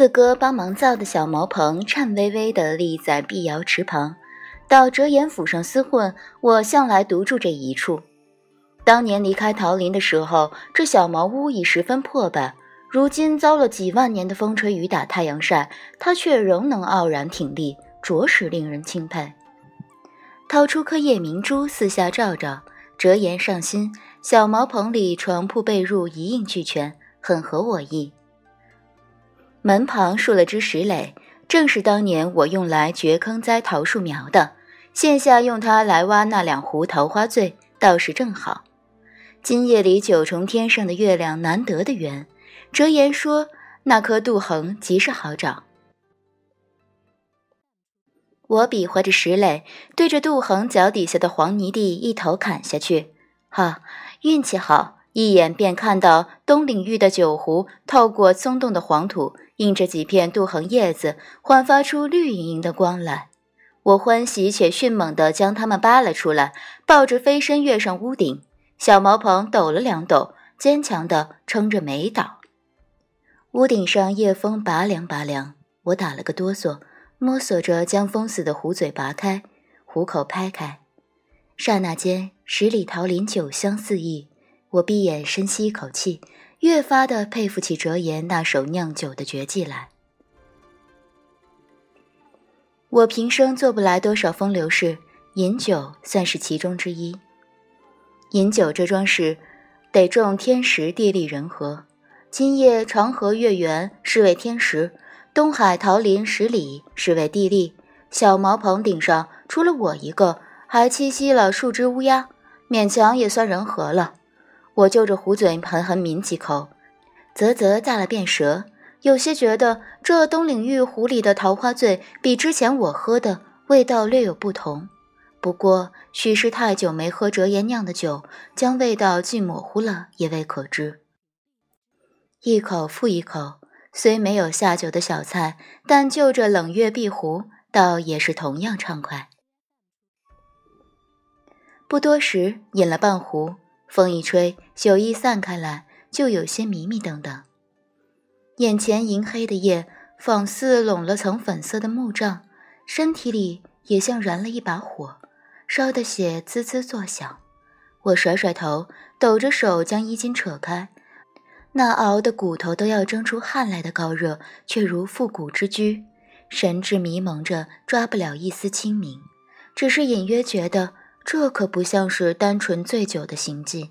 四哥帮忙造的小茅棚颤巍巍地立在碧瑶池旁。到折颜府上厮混，我向来独住这一处。当年离开桃林的时候，这小茅屋已十分破败。如今遭了几万年的风吹雨打、太阳晒，它却仍能傲然挺立，着实令人钦佩。掏出颗夜明珠，四下照照，折颜上心。小茅棚里床铺被褥一应俱全，很合我意。门旁竖了只石垒，正是当年我用来掘坑栽桃树苗的，现下用它来挖那两壶桃花醉，倒是正好。今夜里九重天上的月亮难得的圆，折言说那颗杜衡极是好找。我比划着石垒，对着杜衡脚底下的黄泥地一头砍下去。哈，运气好，一眼便看到东岭玉的酒壶透过松动的黄土，映着几片杜衡叶子，焕发出绿莹莹的光来。我欢喜且迅猛地将它们扒了出来，抱着飞身跃上屋顶。小茅棚抖了两抖，坚强地撑着没倒。屋顶上夜风拔凉拔凉，我打了个哆嗦，摸索着将封死的壶嘴拔开，壶口拍开，刹那间十里桃林酒香四溢。我闭眼深吸一口气，越发的佩服起折颜那手酿酒的绝技来。我平生做不来多少风流事，饮酒算是其中之一。饮酒这桩事，得重天时地利人和。今夜长河月圆是为天时，东海桃林十里是为地利。小茅棚顶上除了我一个，还栖息了数只乌鸦，勉强也算人和了。我就着壶嘴狠狠抿几口，啧啧咂了遍舌，有些觉得这东岭玉壶里的桃花醉比之前我喝的味道略有不同。不过，许是太久没喝折颜酿的酒，将味道既模糊了，也未可知。一口复一口，虽没有下酒的小菜，但就着冷月碧壶，倒也是同样畅快。不多时，饮了半壶，风一吹，酒意散开来，就有些迷迷瞪瞪。眼前银黑的夜，仿似笼了层粉色的幕帐，身体里也像燃了一把火。烧的血滋滋作响，我甩甩头，抖着手将衣襟扯开，那熬的骨头都要蒸出汗来的高热，却如复古之居，神志迷蒙着，抓不了一丝清明，只是隐约觉得这可不像是单纯醉酒的行迹。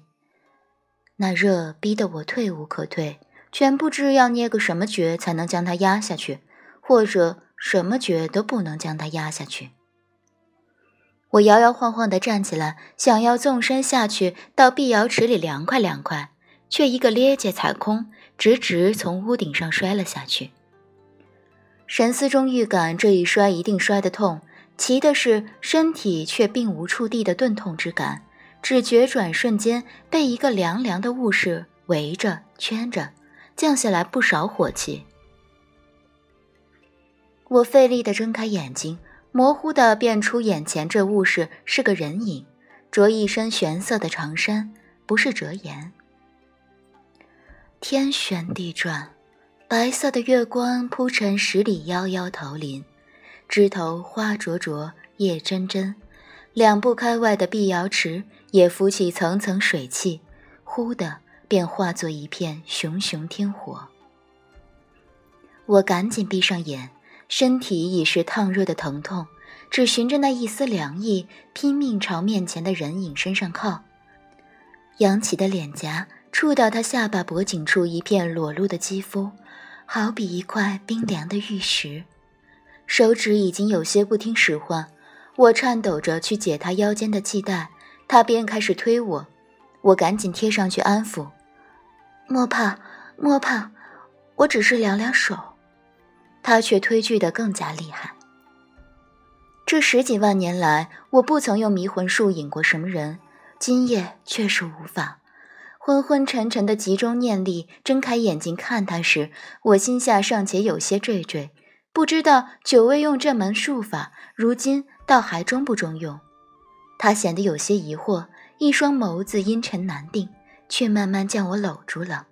那热逼得我退无可退，全不知要捏个什么诀才能将它压下去，或者什么诀都不能将它压下去。我摇摇晃晃地站起来，想要纵身下去到碧瑶池里凉快凉快，却一个趔趄踩空，直直从屋顶上摔了下去。神思中预感这一摔一定摔得痛，奇的是身体却并无触地的钝痛之感，只觉转瞬间被一个凉凉的物事围着圈着，降下来不少火气。我费力地睁开眼睛。模糊的辨出眼前这物事是个人影，着一身玄色的长衫，不是折颜。天旋地转，白色的月光铺成十里夭夭桃林，枝头花灼灼，叶蓁蓁。两步开外的碧瑶池也浮起层层水汽，忽的便化作一片熊熊天火。我赶紧闭上眼。身体已是烫热的疼痛，只寻着那一丝凉意，拼命朝面前的人影身上靠。扬起的脸颊触到他下巴脖颈处一片裸露的肌肤，好比一块冰凉的玉石。手指已经有些不听使唤，我颤抖着去解他腰间的系带，他便开始推我，我赶紧贴上去安抚。莫怕，莫怕，我只是凉凉手。他却推拒得更加厉害。这十几万年来，我不曾用迷魂术引过什么人，今夜确实无法。昏昏沉沉的集中念力，睁开眼睛看他时，我心下尚且有些惴惴，不知道九位用这门术法如今倒还中不中用？他显得有些疑惑一双眸子阴沉难定却慢慢将我搂住了。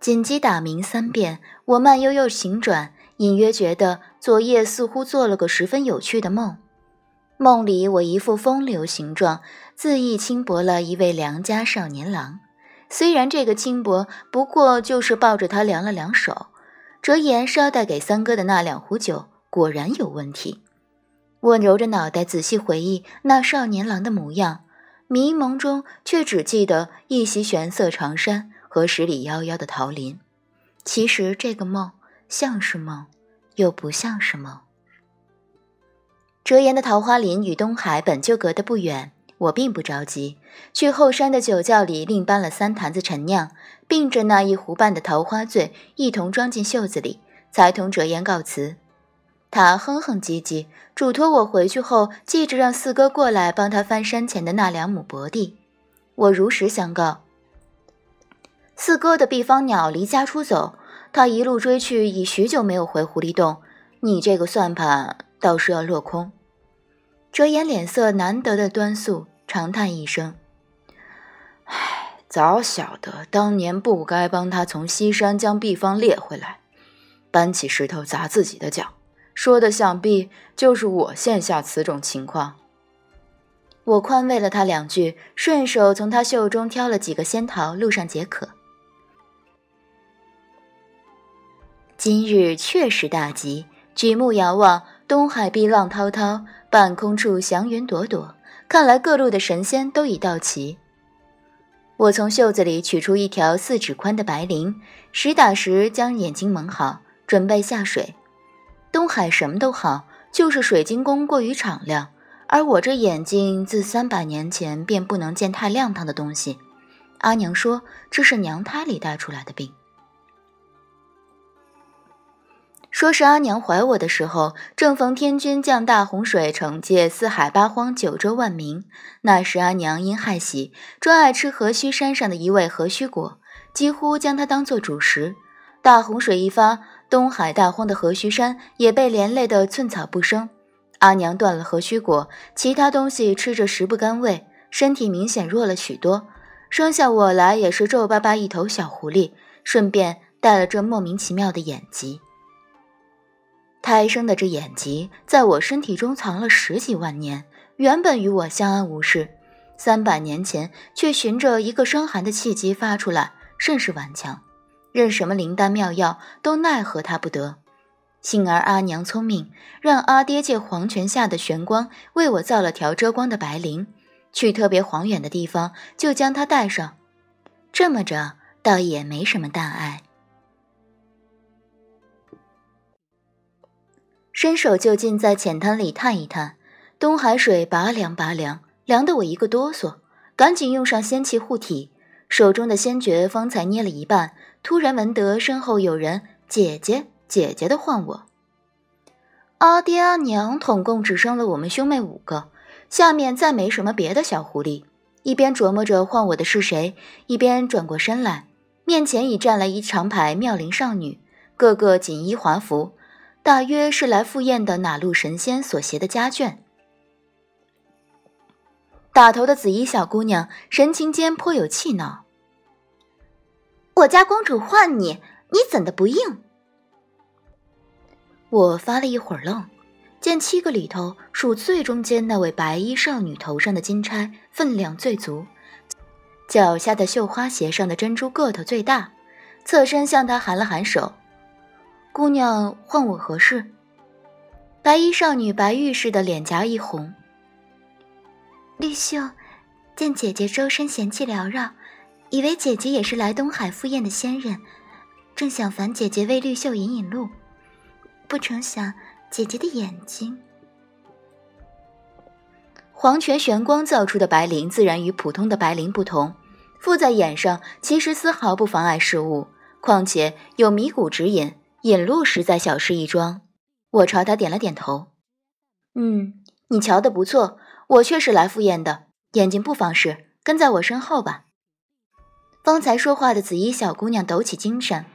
紧急打鸣三遍我慢悠悠醒转隐约觉得昨夜似乎做了个十分有趣的梦梦里我一副风流形状，恣意轻薄了一位良家少年郎。虽然这个轻薄不过就是抱着他凉了凉手。折颜捎带给三哥的那两壶酒果然有问题。我揉着脑袋仔细回忆那少年郎的模样，迷蒙中却只记得一袭玄色长衫和十里夭夭的桃林。其实这个梦像是梦，又不像是梦。折颜的桃花林与东海本就隔得不远，我并不着急，去后山的酒窖里另搬了三坛子陈酿，并着那一壶半的桃花醉一同装进袖子里，才同折颜告辞。他哼哼唧唧，嘱托我回去后记着让四哥过来帮他翻山前的那两亩薄地。我如实相告。四哥的避方鸟离家出走，他一路追去，已许久没有回狐狸洞。你这个算盘倒是要落空。折颜脸色难得的端肃，长叹一声：“唉，早晓得当年不该帮他从西山将毕方猎回来，搬起石头砸自己的脚。”说的想必就是我现下此种情况。我宽慰了他两句，顺手从他袖中挑了几个仙桃，路上解渴。今日确实大吉，举目遥望，东海碧浪滔滔，半空处祥云朵朵，看来各路的神仙都已到齐。我从袖子里取出一条四指宽的白绫，实打实将眼睛蒙好，准备下水。东海什么都好，就是水晶宫过于敞亮，而我这眼睛自三百年前便不能见太亮堂的东西。阿娘说这是娘胎里带出来的病。说是阿娘怀我的时候，正逢天君降大洪水，惩戒四海八荒九州万民。那时阿娘因害喜，专爱吃河须山上的一味河须果，几乎将它当做主食。大洪水一发。东海大荒的河须山也被连累得寸草不生。阿娘断了河须果，其他东西吃着食不甘味，身体明显弱了许多。生下我来也是皱巴巴一头小狐狸，顺便带了这莫名其妙的眼疾。胎生的这眼疾在我身体中藏了十几万年，原本与我相安无事，三百年前却循着一个生寒的契机发出来，甚是顽强。任什么灵丹妙药都奈何他不得，幸而阿娘聪明，让阿爹借黄泉下的玄光为我造了条遮光的白绫，去特别晃远的地方就将它带上，这么着倒也没什么大碍。伸手就近在浅滩里探一探，东海水拔凉拔凉，凉得我一个哆嗦，赶紧用上仙气护体，手中的仙诀方才捏了一半。突然闻得身后有人“姐姐，姐姐”的唤我。阿爹阿娘统共只生了我们兄妹五个，下面再没什么别的小狐狸。一边琢磨着唤我的是谁，一边转过身来，面前已站了一长排妙龄少女，个个锦衣华服，大约是来赴宴的哪路神仙所携的家眷。打头的紫衣小姑娘神情间颇有气恼。我家公主唤你，你怎的不应？我发了一会儿愣，见七个里头数最中间那位白衣少女头上的金钗分量最足，脚下的绣花鞋上的珍珠个头最大，侧身向她含了含手。姑娘唤我何事？白衣少女白玉似的脸颊一红。绿袖，见姐姐周身嫌气缭绕。以为姐姐也是来东海赴宴的仙人，正想烦姐姐为绿袖引引路，不成想姐姐的眼睛。黄泉玄光造出的白绫自然与普通的白绫不同，附在眼上其实丝毫不妨碍事物，况且有迷谷指引，引路实在小事一桩。我朝他点了点头，嗯，你瞧得不错，我却是来赴宴的，眼睛不妨事，跟在我身后吧。方才说话的紫衣小姑娘抖起精神。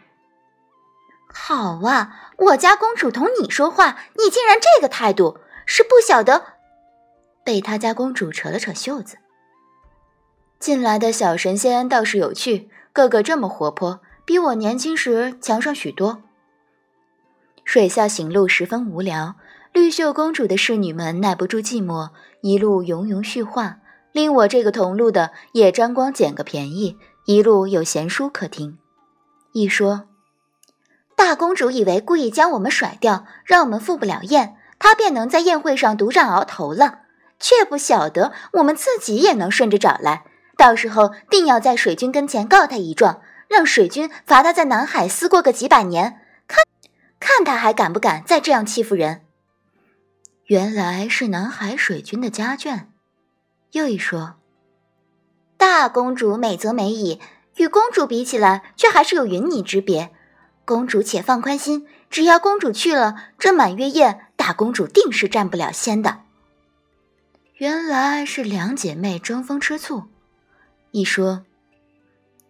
好啊，我家公主同你说话，你竟然这个态度，是不晓得？被他家公主扯了扯袖子。进来的小神仙倒是有趣，个个这么活泼，比我年轻时强上许多。水下行路十分无聊，绿袖公主的侍女们耐不住寂寞，一路吟咏叙话，令我这个同路的也沾光捡个便宜，一路有闲书可听。一说，大公主以为故意将我们甩掉，让我们赴不了宴，她便能在宴会上独占鳌头了，却不晓得我们自己也能顺着找来，到时候定要在水军跟前告他一状，让水军罚他在南海思过个几百年。看他还敢不敢再这样欺负人？原来是南海水军的家眷。又一说，大公主美则美矣，与公主比起来，却还是有云泥之别。公主且放宽心，只要公主去了，这满月宴，大公主定是占不了先的。原来是两姐妹争风吃醋。一说，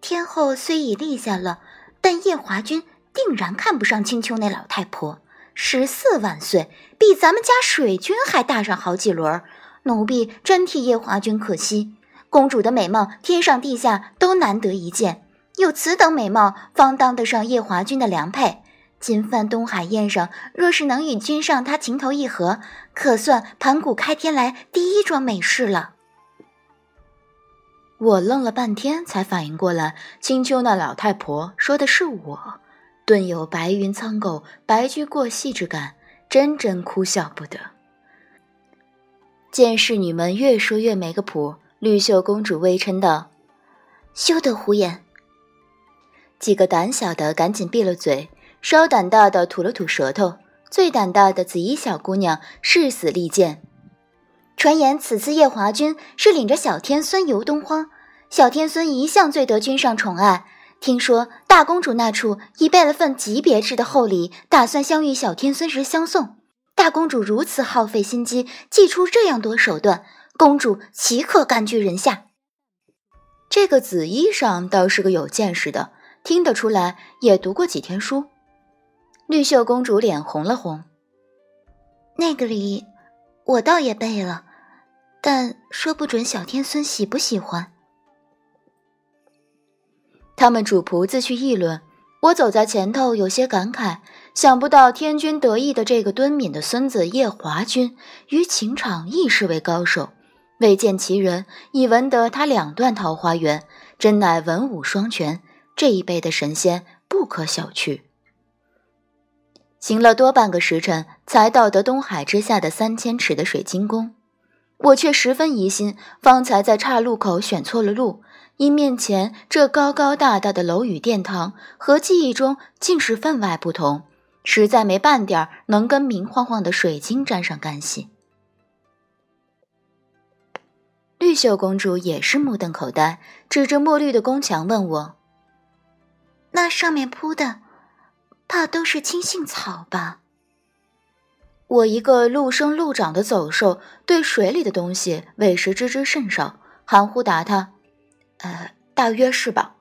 天后虽已立下了，但夜华君。定然看不上青丘那老太婆，十四万岁，比咱们家水军还大上好几轮。奴婢真替夜华君可惜。公主的美貌，天上地下都难得一见，有此等美貌，方当得上夜华君的良配。今番东海宴上，若是能与君上他情投意合，可算盘古开天来第一桩美事了。我愣了半天，才反应过来，青丘那老太婆说的是我。顿有白云苍狗，白驹过隙之感，真真哭笑不得。见侍女们越说越没个谱，绿袖公主微嗔道：“休得胡言。”几个胆小的赶紧闭了嘴，稍胆大的吐了吐舌头。最胆大的紫衣小姑娘誓死力谏：“传言此次夜华君是领着小天孙游东荒，小天孙一向最得君上宠爱。”听说大公主那处已备了份极别致的厚礼，打算相遇小天孙时相送。大公主如此耗费心机，祭出这样多手段，公主岂可甘居人下？这个紫衣裳倒是个有见识的，听得出来也读过几天书。绿袖公主脸红了红，那个礼我倒也备了，但说不准小天孙喜不喜欢。他们主仆自去议论，我走在前头，有些感慨。想不到天君得意的这个敦敏的孙子叶华君，于情场亦是位高手。未见其人，已闻得他两段桃花源，真乃文武双全。这一辈的神仙不可小觑。行了多半个时辰，才到得东海之下的三千尺的水晶宫。我却十分疑心，方才在岔路口选错了路。因面前这高高大大的楼宇殿堂和记忆中竟是分外不同，实在没半点能跟明晃晃的水晶沾上干系。绿袖公主也是目瞪口呆，指着墨绿的宫墙问我：“那上面铺的，怕都是青杏草吧？”我一个陆生陆长的走兽，对水里的东西委实知之甚少，含糊答他。呃，大约是吧。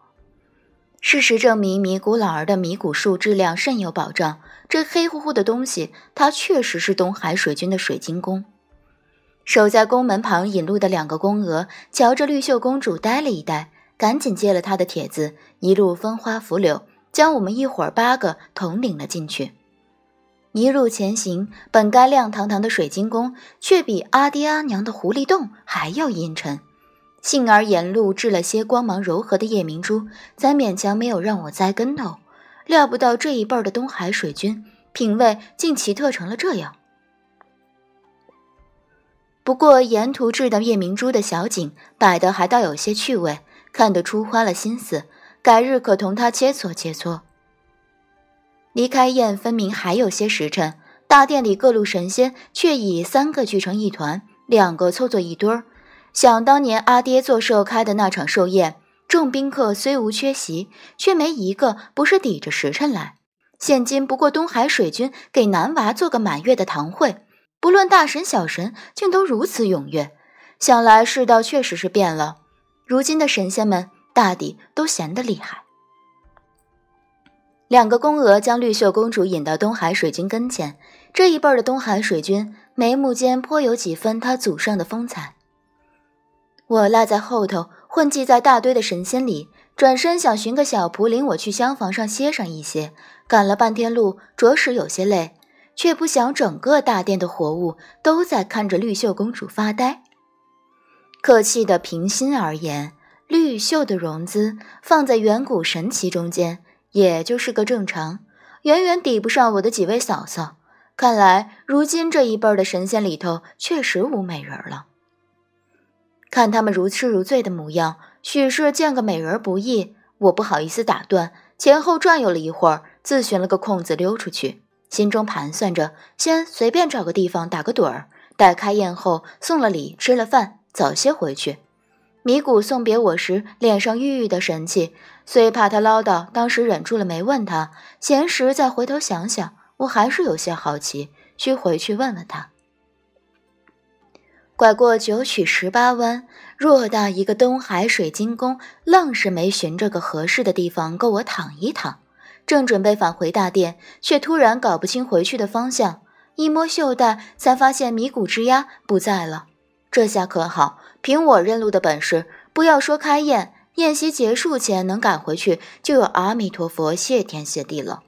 事实证明，米谷老儿的米谷树质量甚有保障。这黑乎乎的东西，它确实是东海水军的水晶宫。守在宫门旁引路的两个宫娥，瞧着绿袖公主呆了一呆，赶紧接了他的帖子，一路风花拂柳，将我们一伙八个统领了进去。一路前行，本该亮堂堂的水晶宫，却比阿爹阿娘的狐狸洞还要阴沉。幸而沿路掷了些光芒柔和的夜明珠，才勉强没有让我栽跟头。料不到这一辈儿的东海水军品味竟奇特成了这样。不过沿途掷的夜明珠的小景摆的还倒有些趣味，看得出花了心思，改日可同他切磋切磋。离开宴分明还有些时辰，大殿里各路神仙却已三个聚成一团，两个凑作一堆儿。想当年阿爹做寿开的那场寿宴，众宾客虽无缺席，却没一个不是抵着时辰来。现今不过东海水军给男娃做个满月的堂会，不论大神小神，竟都如此踊跃。想来世道确实是变了，如今的神仙们大抵都闲得厉害。两个宫娥将绿袖公主引到东海水军跟前，这一辈的东海水军眉目间颇有几分他祖上的风采。我落在后头，混迹在大堆的神仙里，转身想寻个小仆领我去厢房上歇上一歇。赶了半天路，着实有些累，却不想整个大殿的活物都在看着绿袖公主发呆。客气的平心而言，绿袖的容姿放在远古神奇中间，也就是个正常，远远抵不上我的几位嫂嫂。看来如今这一辈的神仙里头，确实无美人了。看他们如痴如醉的模样，许是见个美人不易。我不好意思打断，前后转悠了一会儿。自寻了个空子溜出去，心中盘算着，先随便找个地方打个盹儿，待开宴后送了礼，吃了饭，早些回去。米谷送别我时，脸上郁郁的神气，虽怕他唠叨，当时忍住了没问他。闲时再回头想想，我还是有些好奇，需回去问问他。拐过九曲十八弯，偌大一个东海水晶宫，愣是没寻着个合适的地方够我躺一躺。正准备返回大殿，却突然搞不清回去的方向。一摸袖带，才发现米谷之鸦不在了。这下可好，凭我认路的本事，不要说开宴，宴席结束前能赶回去，就有阿弥陀佛谢天谢地了。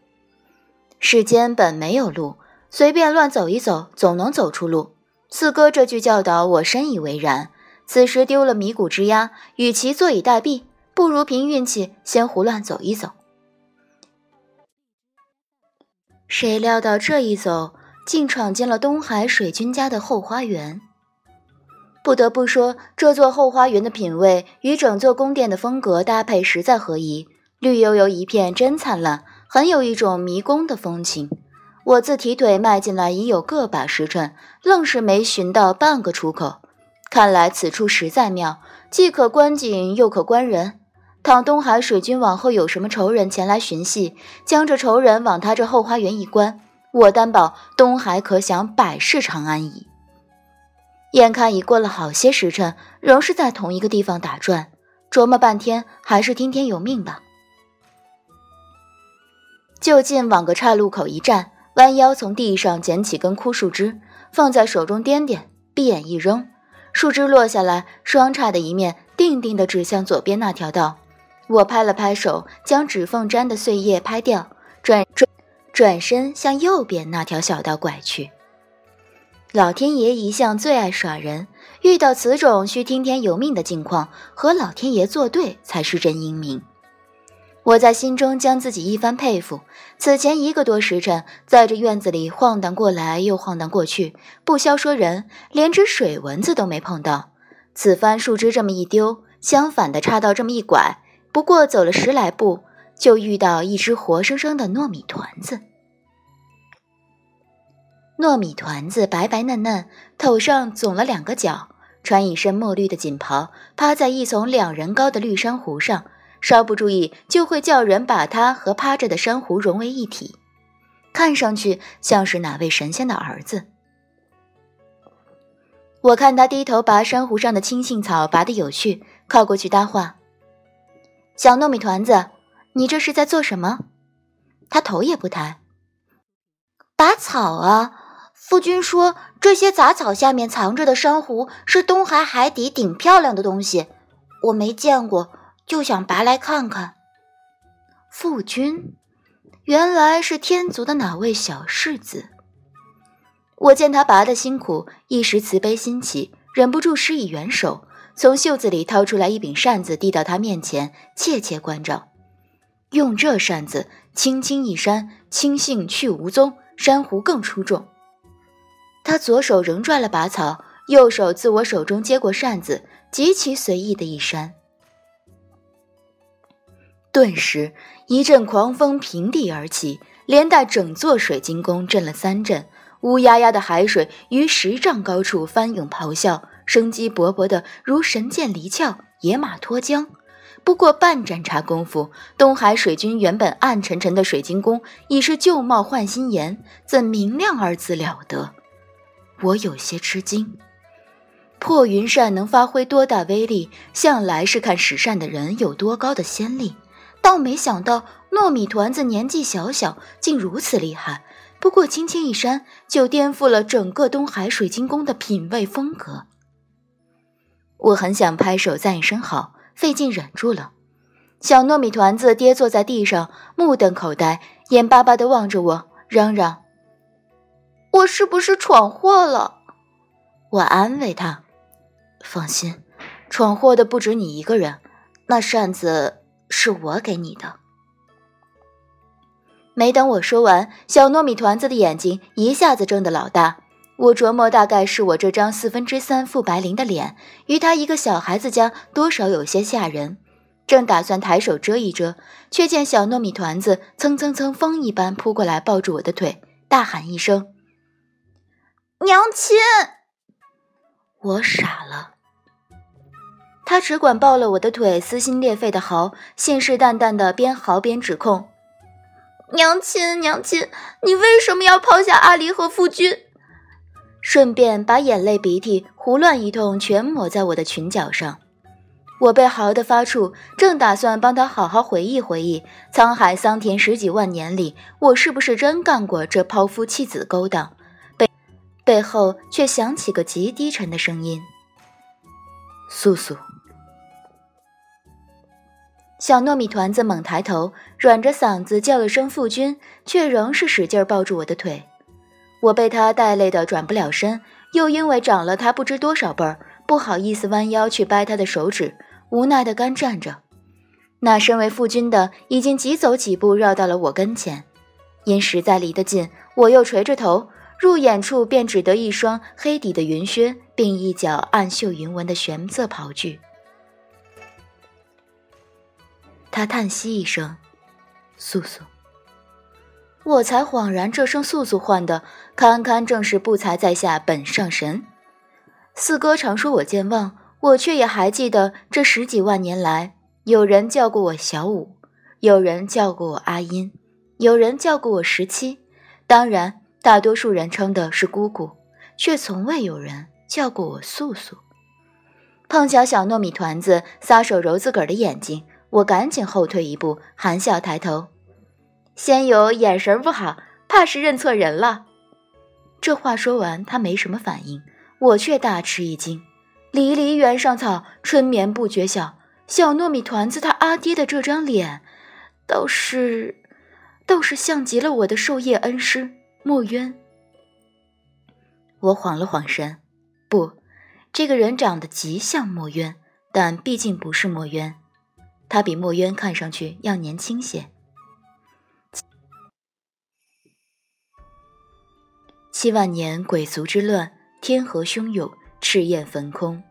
世间本没有路，随便乱走一走，总能走出路。四哥这句教导，我深以为然。此时丢了米谷之鸦，与其坐以待毙，不如凭运气先胡乱走一走。谁料到这一走，竟闯进了东海水君家的后花园。不得不说，这座后花园的品味与整座宫殿的风格搭配实在合宜，绿油油一片，真灿烂，很有一种迷宫的风情。我自提腿迈进来已有个把时辰，愣是没寻到半个出口。看来此处实在妙，既可观景，又可观人。倘东海水君往后有什么仇人前来寻戏，将这仇人往他这后花园一关，我担保东海可享百世长安矣。眼看已过了好些时辰，仍是在同一个地方打转，琢磨半天，还是听天由命吧。就近往个岔路口一站，弯腰从地上捡起根枯树枝，放在手中掂掂，闭眼一扔，树枝落下来，双叉的一面定定地指向左边那条道。我拍了拍手，将指缝沾的碎叶拍掉，转转转身向右边那条小道拐去。老天爷一向最爱耍人，遇到此种需听天由命的境况，和老天爷作对才是真英明。我在心中将自己一番佩服。此前一个多时辰，在这院子里晃荡过来又晃荡过去，不消说人，连只水蚊子都没碰到。此番树枝这么一丢，相反的岔道这么一拐。不过走了十来步，就遇到一只活生生的糯米团子。糯米团子白白嫩嫩，头上肿了两个角，穿一身墨绿的锦袍，趴在一丛两人高的绿珊瑚上，稍不注意就会叫人把它和趴着的珊瑚融为一体，看上去像是哪位神仙的儿子。我看他低头拔珊瑚上的青杏草，拔得有趣，靠过去搭话。小糯米团子，你这是在做什么？他头也不抬。拔草啊！夫君说这些杂草下面藏着的珊瑚是东海海底顶漂亮的东西，我没见过，就想拔来看看。夫君，原来是天族的哪位小世子？我见他拔的辛苦，一时慈悲心起，忍不住施以援手。从袖子里掏出来一柄扇子，递到他面前，切切关照。用这扇子轻轻一扇，青杏去无踪，珊瑚更出众。他左手仍拽了把草，右手自我手中接过扇子，极其随意的一扇，顿时一阵狂风平地而起，连带整座水晶宫震了三震，乌压压的海水于十丈高处翻涌咆哮。生机勃勃的如神剑离鞘，野马脱缰。不过半盏茶功夫，东海水君原本暗沉沉的水晶宫已是旧貌换新颜，怎明亮二字了得？我有些吃惊。破云扇能发挥多大威力，向来是看使扇的人有多高的仙力，倒没想到糯米团子年纪小小，竟如此厉害。不过轻轻一扇，就颠覆了整个东海水晶宫的品味风格。我很想拍手赞一声好，费劲忍住了。小糯米团子跌坐在地上，目瞪口呆，眼巴巴地望着我，嚷嚷：“我是不是闯祸了？”我安慰他：“放心，闯祸的不止你一个人。那扇子是我给你的。”没等我说完，小糯米团子的眼睛一下子睁得老大。我琢磨，大概是我这张四分之三副白绫的脸，与他一个小孩子家多少有些吓人。正打算抬手遮一遮，却见小糯米团子蹭蹭蹭风一般扑过来，抱住我的腿，大喊一声：“娘亲！”我傻了。他只管抱了我的腿，撕心裂肺的嚎，信誓旦旦的边嚎边指控：“娘亲，娘亲，你为什么要抛下阿离和夫君？”顺便把眼泪鼻涕胡乱一通，全抹在我的裙角上。我被嚎得发怵，正打算帮他好好回忆回忆，沧海桑田十几万年里，我是不是真干过这抛夫弃子勾当？背背后却响起个极低沉的声音：“素素。”小糯米团子猛抬头，软着嗓子叫了声“父君”，却仍是使劲抱住我的腿。我被他带累的转不了身，又因为长了他不知多少辈儿，不好意思弯腰去掰他的手指，无奈的干站着。那身为父君的已经急走几步，绕到了我跟前，因实在离得近，我又垂着头，入眼处便只得一双黑底的云靴，并一角暗绣云纹的玄色袍裾。他叹息一声：“素素。”我才恍然，这声“素素”唤的，堪堪正是不才在下本上神。四哥常说我健忘，我却也还记得这十几万年来，有人叫过我小五，有人叫过我阿音，有人叫过我十七，当然，大多数人称的是姑姑，却从未有人叫过我素素。碰巧小糯米团子撒手揉自个儿的眼睛，我赶紧后退一步，含笑抬头。仙友眼神不好，怕是认错人了。这话说完，他没什么反应，我却大吃一惊。离离原上草，春眠不觉晓。小糯米团子他阿爹的这张脸，倒是，倒是像极了我的授业恩师墨渊。我晃了晃神，不，这个人长得极像墨渊，但毕竟不是墨渊。他比墨渊看上去要年轻些。七万年鬼族之乱，天河汹涌，赤焰焚空。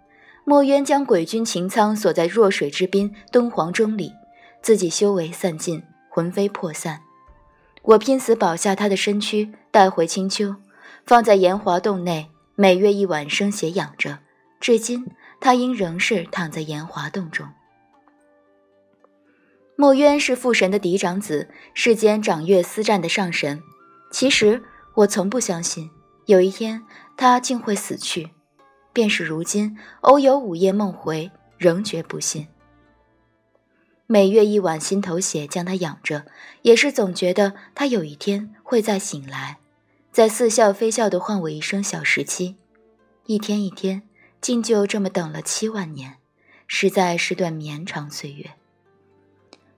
墨渊将鬼君擎苍锁在弱水之滨敦煌钟里，自己修为散尽，魂飞魄散。我拼死保下他的身躯，带回青丘，放在炎华洞内，每月一晚生血养着。至今，他应仍是躺在炎华洞中。墨渊是父神的嫡长子，世间掌月司战的上神。其实。我从不相信有一天他竟会死去，便是如今偶有午夜梦回，仍觉不信。每月一碗心头血将他养着，也是总觉得他有一天会再醒来，再似笑非笑的唤我一声小十七。一天一天，竟就这么等了七万年，实在是段绵长岁月。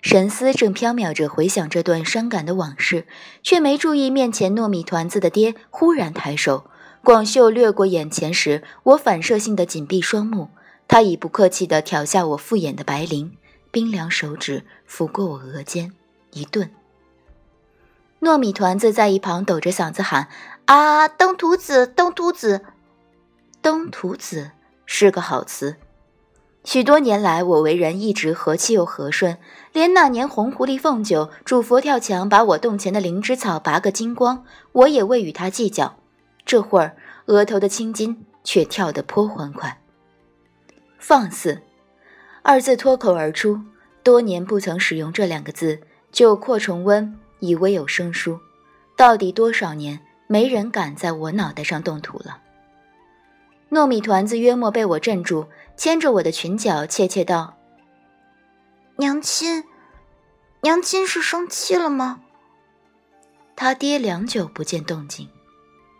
神思正飘渺着回想这段伤感的往事，却没注意面前糯米团子的爹忽然抬手，广袖掠过眼前时，我反射性的紧闭双目。他已不客气地挑下我复眼的白绫，冰凉手指抚过我额间，一顿。糯米团子在一旁抖着嗓子喊：“啊，登徒子，登徒子，登徒子是个好词。”许多年来，我为人一直和气又和顺，连那年红狐狸凤九主佛跳墙，把我洞前的灵芝草拔个精光，我也未与他计较。这会儿，额头的青筋却跳得颇欢快。放肆，二字脱口而出，多年不曾使用这两个字，就扩重温，已微有生疏。到底多少年，没人敢在我脑袋上动土了？糯米团子约莫被我镇住，牵着我的裙角，怯怯道：“娘亲，娘亲是生气了吗？”他爹良久不见动静，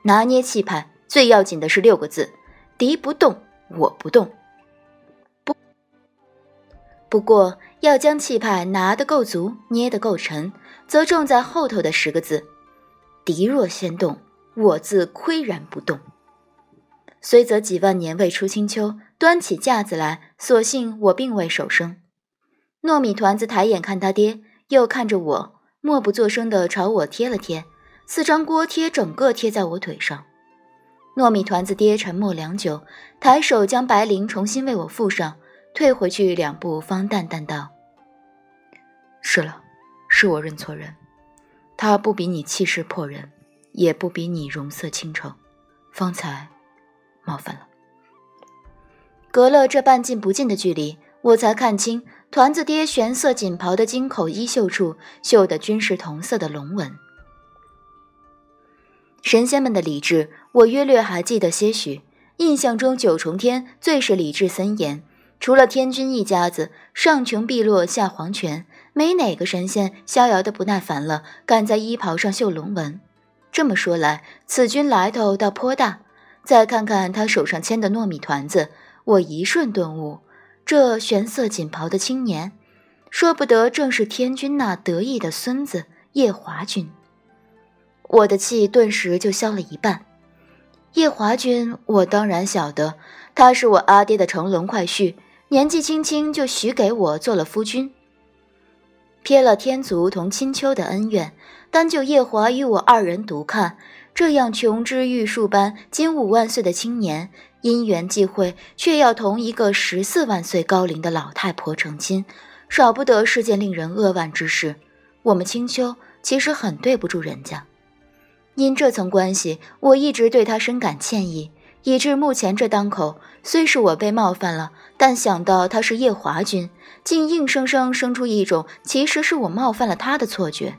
拿捏气派，最要紧的是六个字：敌不动，我不动。不，不过要将气派拿得够足，捏得够沉，则重在后头的十个字：“敌若先动，我自岿然不动。”虽则几万年未出青丘，端起架子来，所幸我并未手生。糯米团子抬眼看他爹，又看着我，默不作声地朝我贴了贴，四张锅贴整个贴在我腿上。糯米团子爹沉默良久，抬手将白绫重新为我覆上，退回去两步，方淡淡道：“是了，是我认错人。他不比你气势迫人，也不比你容色清丑，方才冒犯了。”隔了这半近不近的距离，我才看清团子爹玄色锦袍的襟口衣袖处绣的均是同色的龙纹。神仙们的礼制，我约略还记得些许。印象中九重天最是礼制森严，除了天君一家子，上穷碧落下黄泉，没哪个神仙逍遥的不耐烦了，敢在衣袍上绣龙纹。这么说来，此君来头倒颇大。再看看他手上牵的糯米团子，我一瞬顿悟：这玄色锦袍的青年，说不得正是天君那得意的孙子夜华君。我的气顿时就消了一半。夜华君，我当然晓得，他是我阿爹的乘龙快婿，年纪轻轻就许给我做了夫君。撇了天族同青丘的恩怨，单就夜华与我二人独看，这样琼枝玉树般金五万岁的青年，因缘际会却要同一个十四万岁高龄的老太婆成亲，少不得是件令人扼腕之事。我们青丘其实很对不住人家。因这层关系，我一直对他深感歉意，以致目前这当口，虽是我被冒犯了，但想到他是夜华君，竟硬生生生出一种其实是我冒犯了他的错觉。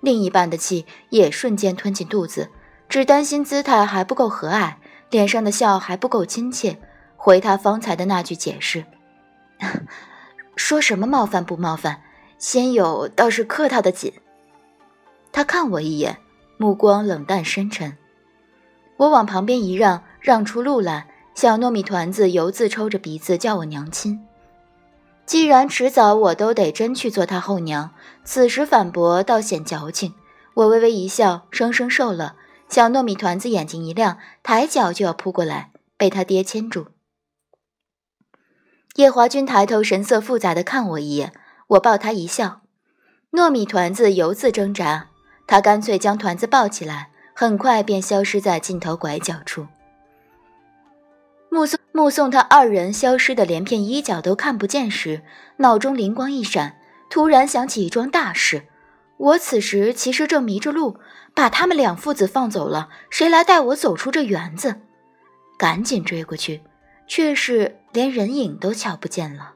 另一半的气也瞬间吞进肚子，只担心姿态还不够和蔼，脸上的笑还不够亲切，回他方才的那句解释：“ 说什么冒犯不冒犯，先友倒是客套的紧。”他看我一眼。目光冷淡深沉，我往旁边一让，让出路来。小糯米团子犹自抽着鼻子叫我娘亲。既然迟早我都得真去做他后娘，此时反驳倒显矫情。我微微一笑，生生受了。小糯米团子眼睛一亮，抬脚就要扑过来，被他爹牵住。叶华君抬头，神色复杂的看我一眼，我抱他一笑。糯米团子犹自挣扎。他干脆将团子抱起来，很快便消失在尽头拐角处。目送目送他二人消失的连片衣角都看不见时，脑中灵光一闪，突然想起一桩大事。我此时其实正迷着路，把他们两父子放走了，谁来带我走出这园子？赶紧追过去，却是连人影都瞧不见了。